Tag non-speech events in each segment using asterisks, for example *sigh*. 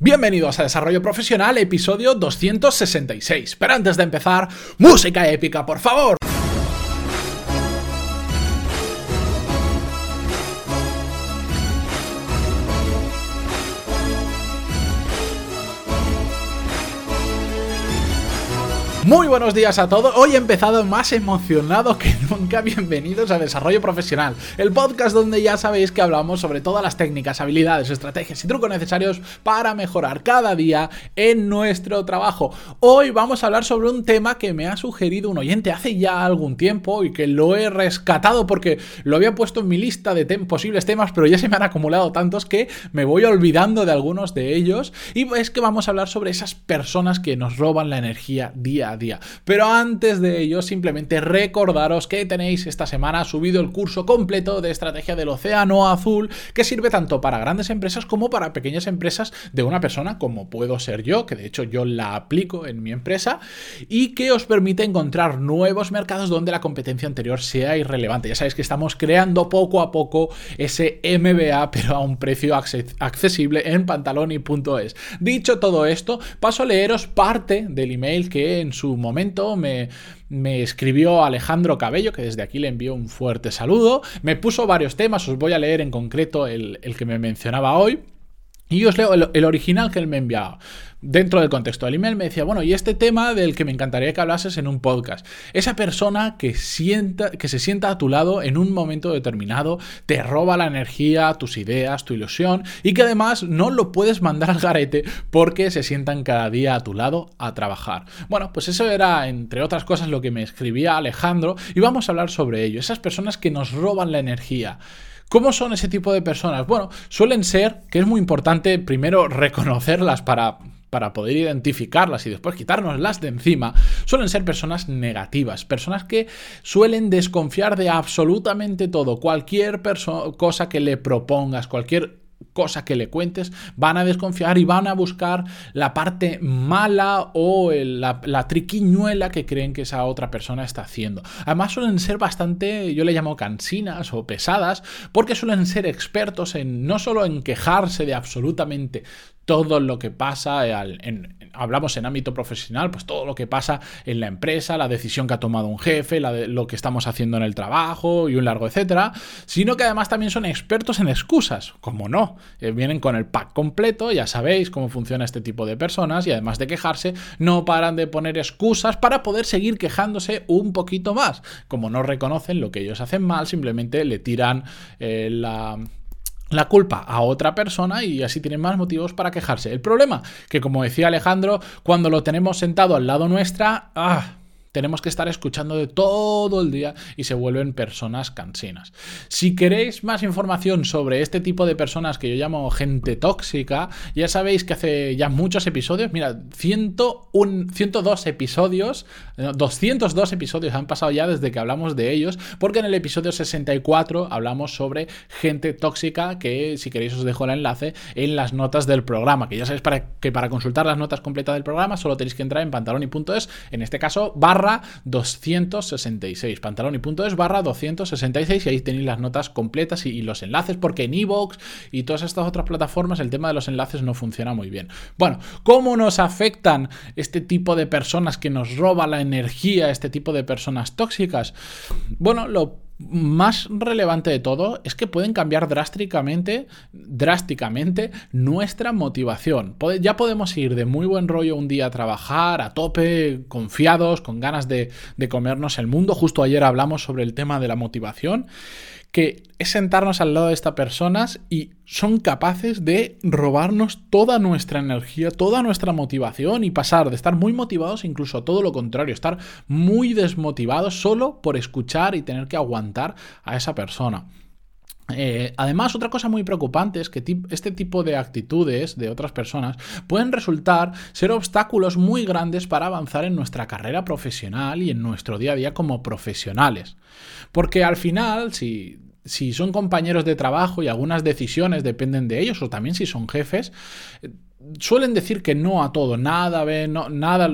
Bienvenidos a Desarrollo Profesional, episodio 266. Pero antes de empezar, música épica, por favor. Muy buenos días a todos. Hoy he empezado más emocionado que *laughs* nunca. Bienvenidos a Desarrollo Profesional, el podcast donde ya sabéis que hablamos sobre todas las técnicas, habilidades, estrategias y trucos necesarios para mejorar cada día en nuestro trabajo. Hoy vamos a hablar sobre un tema que me ha sugerido un oyente hace ya algún tiempo y que lo he rescatado porque lo había puesto en mi lista de posibles temas, pero ya se me han acumulado tantos que me voy olvidando de algunos de ellos. Y es que vamos a hablar sobre esas personas que nos roban la energía día a día. Pero antes de ello, simplemente recordaros que tenéis esta semana subido el curso completo de estrategia del océano azul, que sirve tanto para grandes empresas como para pequeñas empresas de una persona como puedo ser yo, que de hecho yo la aplico en mi empresa, y que os permite encontrar nuevos mercados donde la competencia anterior sea irrelevante. Ya sabéis que estamos creando poco a poco ese MBA, pero a un precio accesible en pantaloni.es. Dicho todo esto, paso a leeros parte del email que en su momento me, escribió Alejandro Cabello, que desde aquí le envío un fuerte saludo. Me puso varios temas, os voy a leer en concreto el, que me mencionaba hoy. Y os leo el, el original que él me enviaba dentro del contexto del email me decía, bueno, y este tema del que me encantaría que hablases en un podcast. Esa persona que, sienta, que se sienta a tu lado en un momento determinado, te roba la energía, tus ideas, tu ilusión, y que además no lo puedes mandar al garete porque se sientan cada día a tu lado a trabajar. Bueno, pues eso era, entre otras cosas, lo que me escribía Alejandro, y vamos a hablar sobre ello. Esas personas que nos roban la energía. ¿Cómo son ese tipo de personas? Bueno, suelen ser, que es muy importante primero reconocerlas para para poder identificarlas y después quitárnoslas de encima, suelen ser personas negativas, personas que suelen desconfiar de absolutamente todo, cualquier cosa que le propongas, cualquier cosa que le cuentes, van a desconfiar y van a buscar la parte mala o la, la, triquiñuela que creen que esa otra persona está haciendo. Además suelen ser bastante, yo le llamo cansinas o pesadas, porque suelen ser expertos en no solo en quejarse de absolutamente todo lo que pasa, en, hablamos en ámbito profesional, pues todo lo que pasa en la empresa, la decisión que ha tomado un jefe, lo que estamos haciendo en el trabajo y un largo etcétera, sino que además también son expertos en excusas, como no, eh, vienen con el pack completo, ya sabéis cómo funciona este tipo de personas y además de quejarse, no paran de poner excusas para poder seguir quejándose un poquito más. Como no reconocen lo que ellos hacen mal, simplemente le tiran eh, la la culpa a otra persona y así tienen más motivos para quejarse. El problema, que como decía Alejandro, cuando lo tenemos sentado al lado nuestra, ¡ah! Tenemos que estar escuchando de todo el día y se vuelven personas cansinas. Si queréis más información sobre este tipo de personas que yo llamo gente tóxica, ya sabéis que hace ya muchos episodios, mira, 101, 102 episodios, 202 episodios han pasado ya desde que hablamos de ellos, porque en el episodio 64 hablamos sobre gente tóxica, que si queréis os dejo el enlace en las notas del programa, que ya sabéis para, que para consultar las notas completas del programa solo tenéis que entrar en pantaloni.es, en este caso barra 266. Pantaloni.es barra 266 y ahí tenéis las notas completas y, los enlaces porque en iVoox y todas estas otras plataformas el tema de los enlaces no funciona muy bien. Bueno, ¿cómo nos afectan este tipo de personas que nos roba la energía, este tipo de personas tóxicas? Bueno, lo más relevante de todo es que pueden cambiar drásticamente, drásticamente nuestra motivación. Ya podemos ir de muy buen rollo un día a trabajar, a tope, confiados, con ganas de, comernos el mundo. Justo ayer hablamos sobre el tema de la motivación que es sentarnos al lado de estas personas y son capaces de robarnos toda nuestra energía, toda nuestra motivación y pasar de estar muy motivados incluso a todo lo contrario, estar muy desmotivados solo por escuchar y tener que aguantar a esa persona. Eh, además, otra cosa muy preocupante es que este tipo de actitudes de otras personas pueden resultar ser obstáculos muy grandes para avanzar en nuestra carrera profesional y en nuestro día a día como profesionales. Porque al final, si, si son compañeros de trabajo y algunas decisiones dependen de ellos, o también si son jefes, suelen decir que no a todo, nada, no, nada,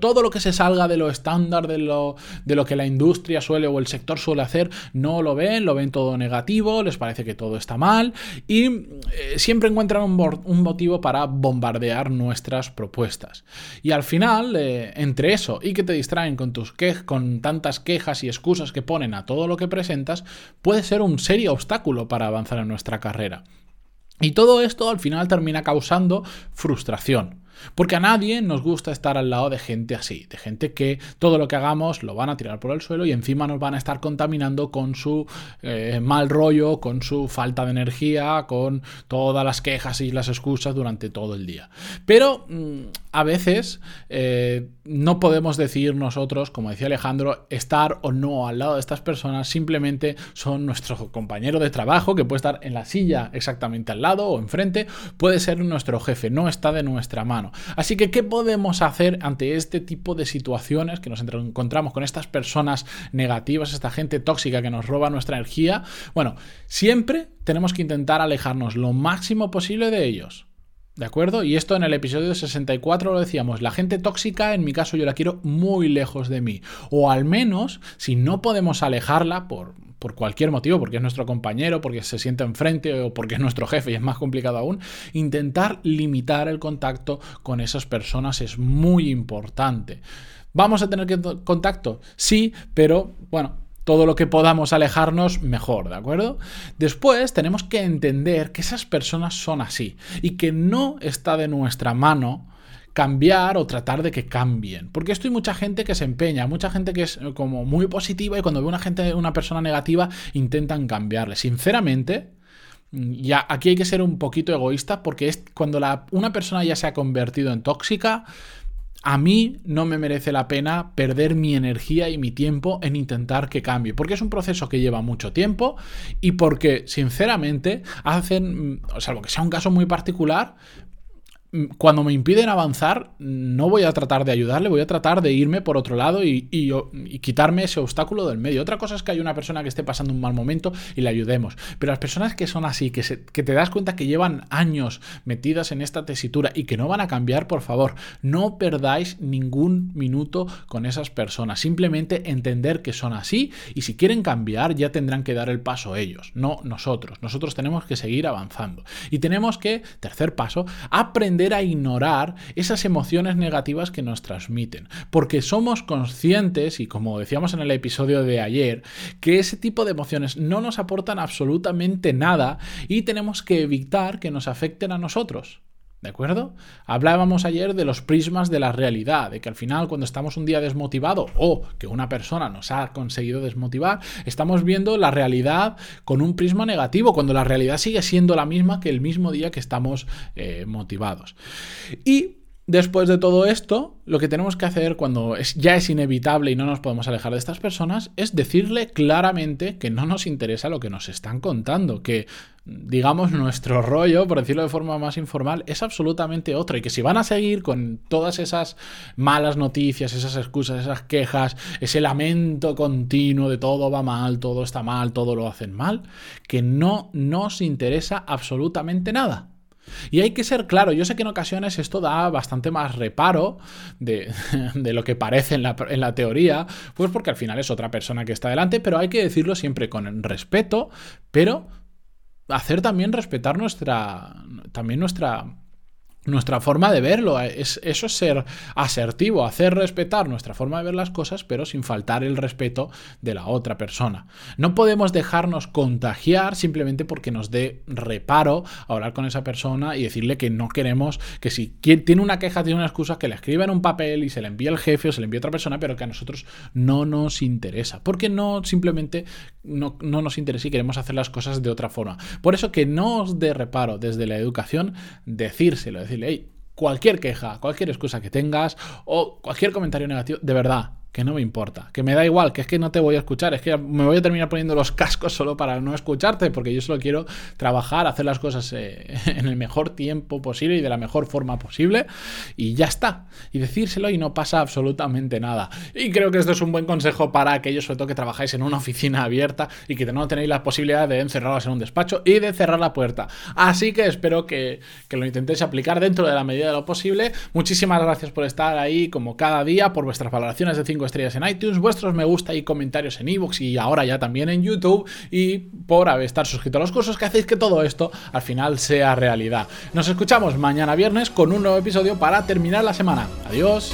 todo lo que se salga de lo estándar, de lo, de lo que la industria suele o el sector suele hacer, no lo ven, lo ven todo negativo, les parece que todo está mal y eh, siempre encuentran un, motivo para bombardear nuestras propuestas. Y al final, eh, entre eso y que te distraen con, tus con tantas quejas y excusas que ponen a todo lo que presentas, puede ser un serio obstáculo para avanzar en nuestra carrera. Y todo esto al final termina causando frustración. Porque a nadie nos gusta estar al lado de gente así, de gente que todo lo que hagamos lo van a tirar por el suelo y encima nos van a estar contaminando con su eh, mal rollo, con su falta de energía, con todas las quejas y las excusas durante todo el día. Pero mm, a veces eh, no podemos decir nosotros, como decía Alejandro, estar o no al lado de estas personas, simplemente son nuestro compañero de trabajo que puede estar en la silla exactamente al lado o enfrente, puede ser nuestro jefe, no está de nuestra mano. Así que, ¿qué podemos hacer ante este tipo de situaciones que nos encontramos con estas personas negativas, esta gente tóxica que nos roba nuestra energía? Bueno, siempre tenemos que intentar alejarnos lo máximo posible de ellos. ¿De acuerdo? Y esto en el episodio 64 lo decíamos, la gente tóxica en mi caso yo la quiero muy lejos de mí. O al menos, si no podemos alejarla por, por cualquier motivo, porque es nuestro compañero, porque se siente enfrente o porque es nuestro jefe y es más complicado aún, intentar limitar el contacto con esas personas es muy importante. ¿Vamos a tener contacto? Sí, pero bueno, todo lo que podamos alejarnos, mejor, ¿de acuerdo? Después tenemos que entender que esas personas son así y que no está de nuestra mano cambiar o tratar de que cambien. Porque esto hay mucha gente que se empeña, mucha gente que es eh, como muy positiva y cuando ve una gente, una persona negativa, intentan cambiarle. Sinceramente, ya aquí hay que ser un poquito egoísta porque es cuando la, una persona ya se ha convertido en tóxica, a mí no me merece la pena perder mi energía y mi tiempo en intentar que cambie, porque es un proceso que lleva mucho tiempo y porque, sinceramente, hacen, salvo que sea un caso muy particular, cuando me impiden avanzar, no voy a tratar de ayudarle, voy a tratar de irme por otro lado y, quitarme ese obstáculo del medio. Otra cosa es que hay una persona que esté pasando un mal momento y le ayudemos. Pero las personas que son así, que, que te das cuenta que llevan años metidas en esta tesitura y que no van a cambiar, por favor, no perdáis ningún minuto con esas personas. Simplemente entender que son así y si quieren cambiar ya tendrán que dar el paso ellos, no nosotros. Nosotros tenemos que seguir avanzando. Y tenemos que, tercer paso, aprender a ignorar esas emociones negativas que nos transmiten, porque somos conscientes, y como decíamos en el episodio de ayer, que ese tipo de emociones no nos aportan absolutamente nada y tenemos que evitar que nos afecten a nosotros. ¿De acuerdo? Hablábamos ayer de los prismas de la realidad, de que al final cuando estamos un día desmotivado o que una persona nos ha conseguido desmotivar, estamos viendo la realidad con un prisma negativo, cuando la realidad sigue siendo la misma que el mismo día que estamos eh, motivados. Y Después de todo esto, lo que tenemos que hacer cuando ya es inevitable y no nos podemos alejar de estas personas es decirle claramente que no nos interesa lo que nos están contando, que digamos nuestro rollo, por decirlo de forma más informal, es absolutamente otro y que si van a seguir con todas esas malas noticias, esas excusas, esas quejas, ese lamento continuo de todo va mal, todo está mal, todo lo hacen mal, que no nos interesa absolutamente nada. Y hay que ser claro, yo sé que en ocasiones esto da bastante más reparo *laughs* de, lo que parece en la, en la, teoría, pues porque al final es otra persona que está delante, pero hay que decirlo siempre con respeto, pero hacer también respetar nuestra, también nuestra nuestra forma de verlo. Es, eso es ser asertivo, hacer respetar nuestra forma de ver las cosas, pero sin faltar el respeto de la otra persona. No podemos dejarnos contagiar simplemente porque nos dé reparo hablar con esa persona y decirle que no queremos, que si tiene una queja, tiene una excusa, que le escriba en un papel y se le envíe el jefe o se le envíe a otra persona, pero que a nosotros no nos interesa. Porque no simplemente no, no nos interesa y queremos hacer las cosas de otra forma. Por eso que no os dé reparo desde la educación decírselo, cualquier queja, cualquier excusa que tengas o cualquier comentario negativo, de verdad, que no me importa, que me da igual, que es que no te voy a escuchar, es que me voy a terminar poniendo los *laughs* cascos solo para no escucharte, porque yo solo quiero trabajar, hacer las cosas eh, *laughs* en el mejor tiempo posible y de la mejor forma posible, y ya está. Y decírselo y no pasa absolutamente nada. Y creo que esto es un buen consejo para aquellos, sobre todo que trabajáis en una oficina abierta y que no tenéis la posibilidad de encerraros en un despacho y de cerrar la puerta. Así que espero que, lo intentéis aplicar dentro de la medida de lo posible. Muchísimas gracias por estar ahí como cada día, por vuestras valoraciones de 5 estrellas en iTunes, vuestros me gusta y comentarios en iVoox y ahora ya también en YouTube y por estar suscrito a los cursos que hacéis que todo esto al final sea realidad. Nos escuchamos mañana viernes con un nuevo episodio para terminar la semana. Adiós.